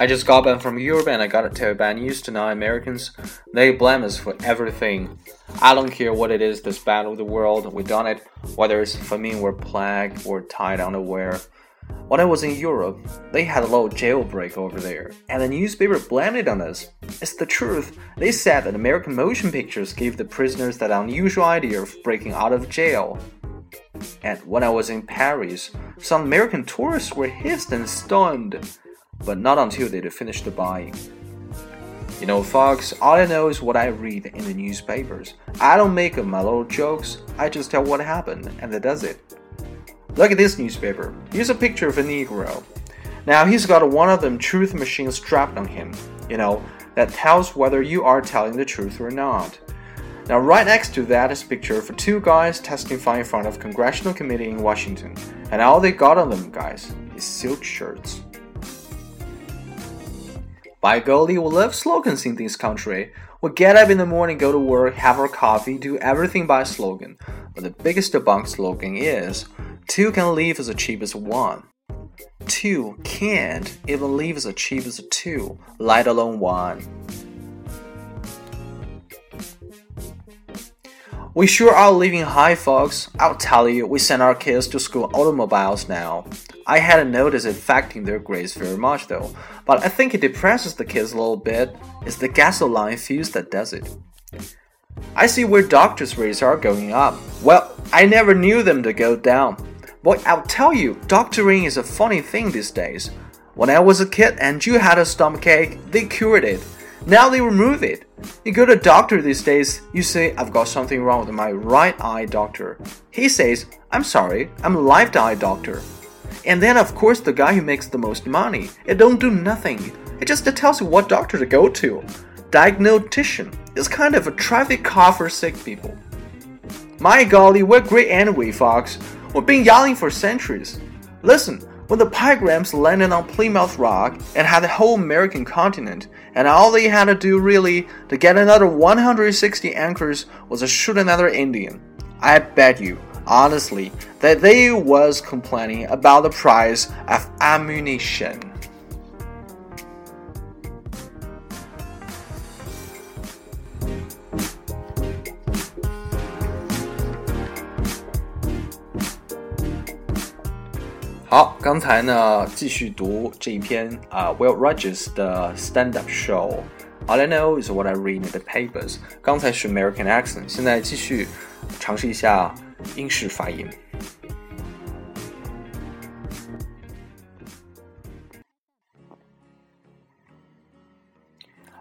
I just got back from Europe and I tell you bad news tonight, Americans. They blame us for everything. I don't care what it is this battle of the world, we done it, whether it's famine or plague or tied underwear. When I was in Europe, they had a little jailbreak over there, and the newspaper blamed it on us. It's the truth. They said that American motion pictures gave the prisoners that unusual idea of breaking out of jail. And when I was in Paris, some American tourists were hissed and stunned but not until they'd finished the buying. You know, folks, all I know is what I read in the newspapers. I don't make up my little jokes, I just tell what happened, and that does it. Look at this newspaper. Here's a picture of a Negro. Now, he's got one of them truth machines strapped on him, you know, that tells whether you are telling the truth or not. Now, right next to that is a picture of two guys testifying in front of a congressional committee in Washington. And all they got on them, guys, is silk shirts. By golly, we love slogans in this country. We get up in the morning, go to work, have our coffee, do everything by slogan. But the biggest debunk slogan is two can live as cheap as one. Two can't even live as cheap as two, let alone one. We sure are living high, folks. I'll tell you, we send our kids to school automobiles now. I hadn't noticed it affecting their grades very much though, but I think it depresses the kids a little bit. It's the gasoline fuse that does it. I see where doctors' rates are going up. Well, I never knew them to go down. Boy, I'll tell you, doctoring is a funny thing these days. When I was a kid and you had a stomachache, they cured it. Now they remove it. You go to a doctor these days, you say, I've got something wrong with my right eye doctor. He says, I'm sorry, I'm a left eye doctor. And then, of course, the guy who makes the most money, it don't do nothing. It just tells you what doctor to go to. Diagnostician is kind of a traffic cop for sick people. My golly, we're great anyway, Fox. We've been yelling for centuries. Listen, when the Pilgrims landed on Plymouth Rock and had the whole American continent, and all they had to do really to get another 160 anchors was to shoot another Indian, I bet you, honestly, that they was complaining about the price of ammunition. 好，刚才呢继续读这一篇啊、uh,，Will Rogers 的 stand-up show。All I know is what I read in the papers。刚才是 American accent，现在继续尝试一下 英式发音。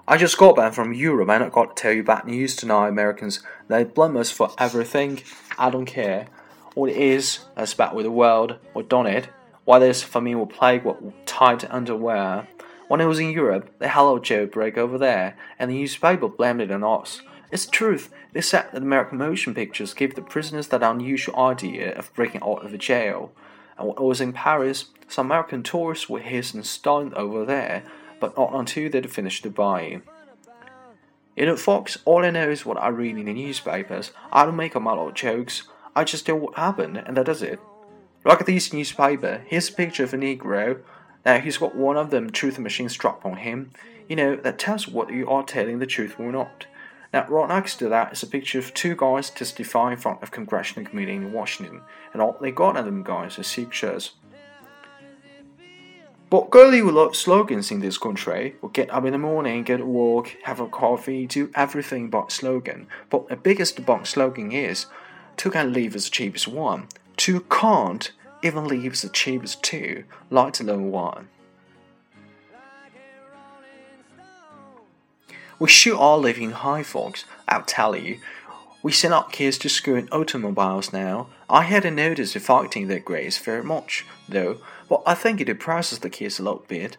I just got back from Europe and I got to tell you bad news tonight, Americans. They blame us for everything. I don't care. What it is, that's bad with the world. We've done it. Why this famine would plague what tight underwear. When I was in Europe, they had a jailbreak over there, and the newspaper blamed it on us. It's truth. They said that American motion pictures gave the prisoners that unusual idea of breaking out of a jail. And when I was in Paris, some American tourists were hissed and stunned over there, but not until they'd finished the buying. You know, Fox, all I know is what I read in the newspapers. I don't make up my little jokes. I just tell what happened, and that does it. Look at this newspaper. Here's a picture of a Negro. Now he's got one of them truth machines strapped on him. You know, that tells what you are telling the truth or not. Now, right next to that is a picture of two guys testifying in front of congressional committee in Washington, and all they got of them guys are silk shirts. But girly will love slogans in this country. We get up in the morning, get a walk, have a coffee, do everything but slogan. But the biggest but slogan is, two can live as cheap as one. Two can't even leaves the cheapest two, let alone one. We all live in high, folks, I'll tell you. We send our kids to school in automobiles now. I hadn't noticed affecting their grades very much, though, but I think it depresses the kids a little bit.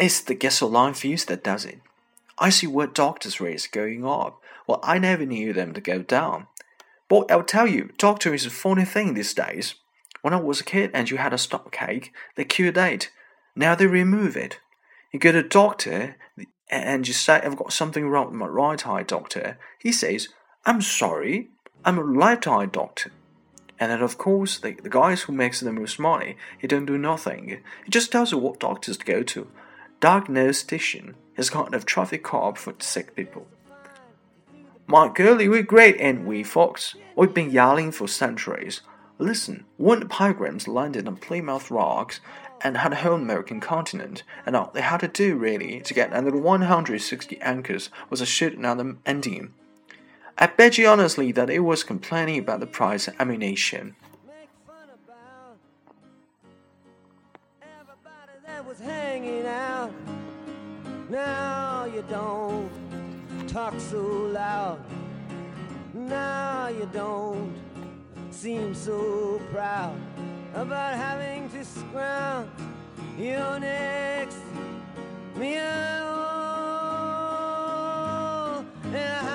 It's the gasoline fuse that does it. I see where doctors' rates going up. Well, I never knew them to go down. But I'll tell you, doctor is a funny thing these days. When I was a kid and you had a stomachache, they cured it. Now they remove it. You go to doctor and you say, I've got something wrong with my right eye, doctor. He says, I'm sorry, I'm a left eye doctor. And then, of course, the, the guys who makes the most money, he don't do nothing. He just tells you what doctors to go to. Station is kind of traffic cop for sick people. My girlie, we're great, ain't we, Fox? We've been yelling for centuries. Listen, when the pilgrims landed on Plymouth Rocks and had a whole American continent, and all they had to do really to get under 160 anchors was to shoot another Indian. I bet you honestly that it was complaining about the price of ammunition. Now you don't talk so loud. Now you don't seem so proud about having to scrounge your next meal. And how